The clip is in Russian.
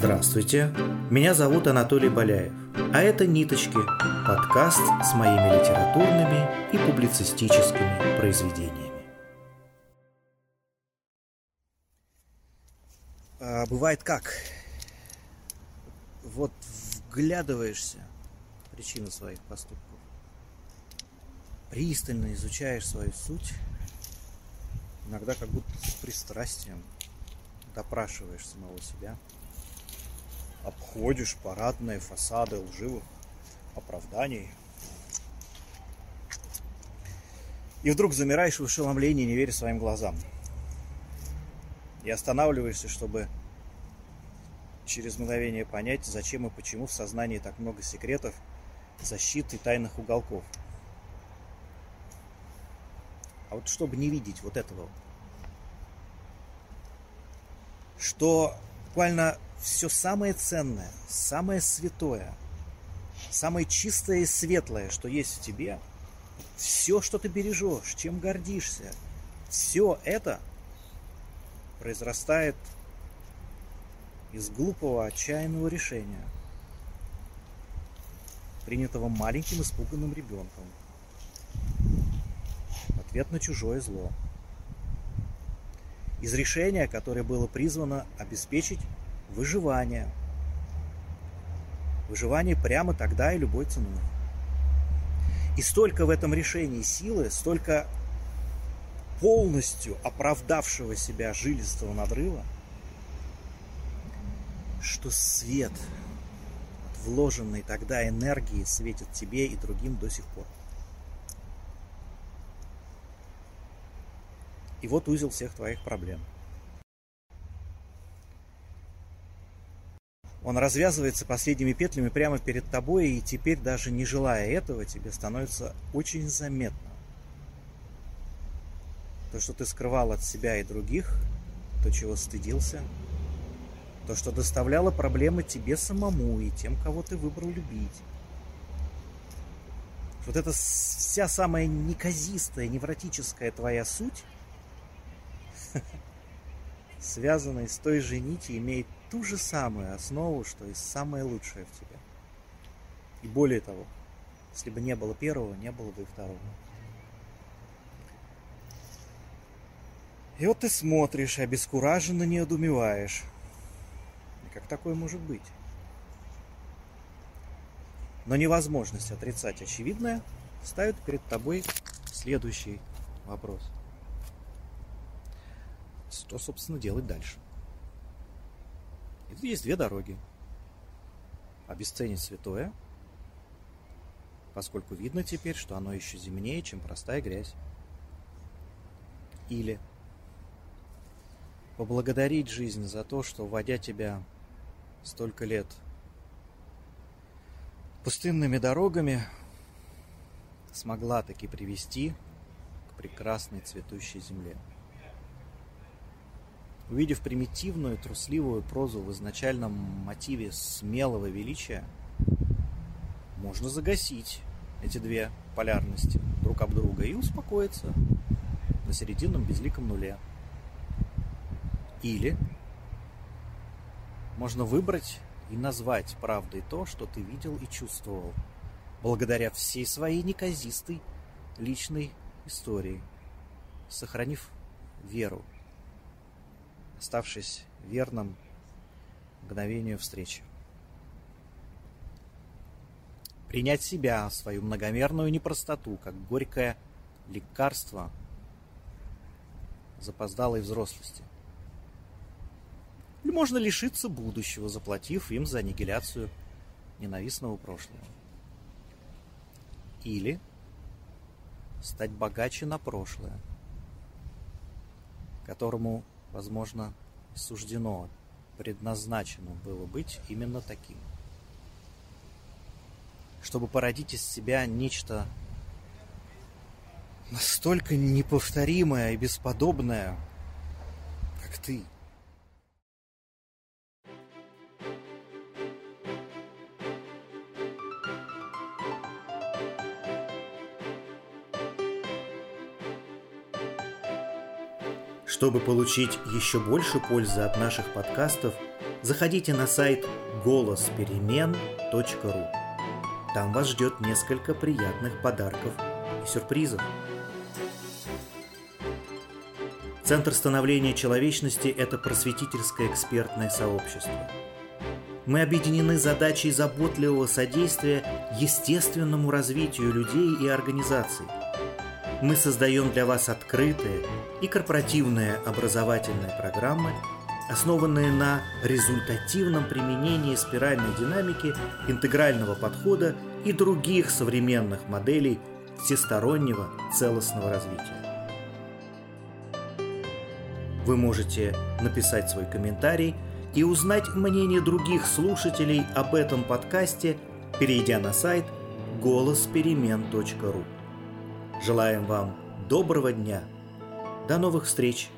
Здравствуйте, меня зовут Анатолий Боляев, а это «Ниточки» – подкаст с моими литературными и публицистическими произведениями. А, бывает как? Вот вглядываешься в причину своих поступков, пристально изучаешь свою суть, иногда как будто с пристрастием допрашиваешь самого себя – обходишь парадные фасады лживых оправданий. И вдруг замираешь в ошеломлении, не веря своим глазам. И останавливаешься, чтобы через мгновение понять, зачем и почему в сознании так много секретов, защит и тайных уголков. А вот чтобы не видеть вот этого, что буквально все самое ценное, самое святое, самое чистое и светлое, что есть в тебе, все, что ты бережешь, чем гордишься, все это произрастает из глупого, отчаянного решения, принятого маленьким испуганным ребенком ответ на чужое зло. Из решения, которое было призвано обеспечить выживание. Выживание прямо тогда и любой ценой. И столько в этом решении силы, столько полностью оправдавшего себя жилистого надрыва, что свет вложенной тогда энергии светит тебе и другим до сих пор. И вот узел всех твоих проблем – Он развязывается последними петлями прямо перед тобой, и теперь, даже не желая этого, тебе становится очень заметно. То, что ты скрывал от себя и других, то, чего стыдился, то, что доставляло проблемы тебе самому и тем, кого ты выбрал любить. Вот эта вся самая неказистая, невротическая твоя суть, связанная с той же нитью, имеет ту же самую основу, что и самое лучшее в тебе. И более того, если бы не было первого, не было бы и второго. И вот ты смотришь, обескураженно неодумеваешь. И как такое может быть? Но невозможность отрицать очевидное ставит перед тобой следующий вопрос. Что, собственно, делать дальше? И тут есть две дороги. Обесценить святое, поскольку видно теперь, что оно еще земнее, чем простая грязь. Или поблагодарить жизнь за то, что, вводя тебя столько лет пустынными дорогами, смогла таки привести к прекрасной цветущей земле. Увидев примитивную, трусливую прозу в изначальном мотиве смелого величия, можно загасить эти две полярности друг об друга и успокоиться на серединном безликом нуле. Или можно выбрать и назвать правдой то, что ты видел и чувствовал, благодаря всей своей неказистой личной истории, сохранив веру оставшись верным мгновению встречи. Принять себя, свою многомерную непростоту, как горькое лекарство запоздалой взрослости. Или можно лишиться будущего, заплатив им за аннигиляцию ненавистного прошлого. Или стать богаче на прошлое, которому возможно, суждено, предназначено было быть именно таким. Чтобы породить из себя нечто настолько неповторимое и бесподобное, как ты – Чтобы получить еще больше пользы от наших подкастов, заходите на сайт голосперемен.ру. Там вас ждет несколько приятных подарков и сюрпризов. Центр становления человечности – это просветительское экспертное сообщество. Мы объединены задачей заботливого содействия естественному развитию людей и организаций. Мы создаем для вас открытые и корпоративные образовательные программы, основанные на результативном применении спиральной динамики, интегрального подхода и других современных моделей всестороннего целостного развития. Вы можете написать свой комментарий и узнать мнение других слушателей об этом подкасте, перейдя на сайт голосперемен.ру. Желаем вам доброго дня. До новых встреч!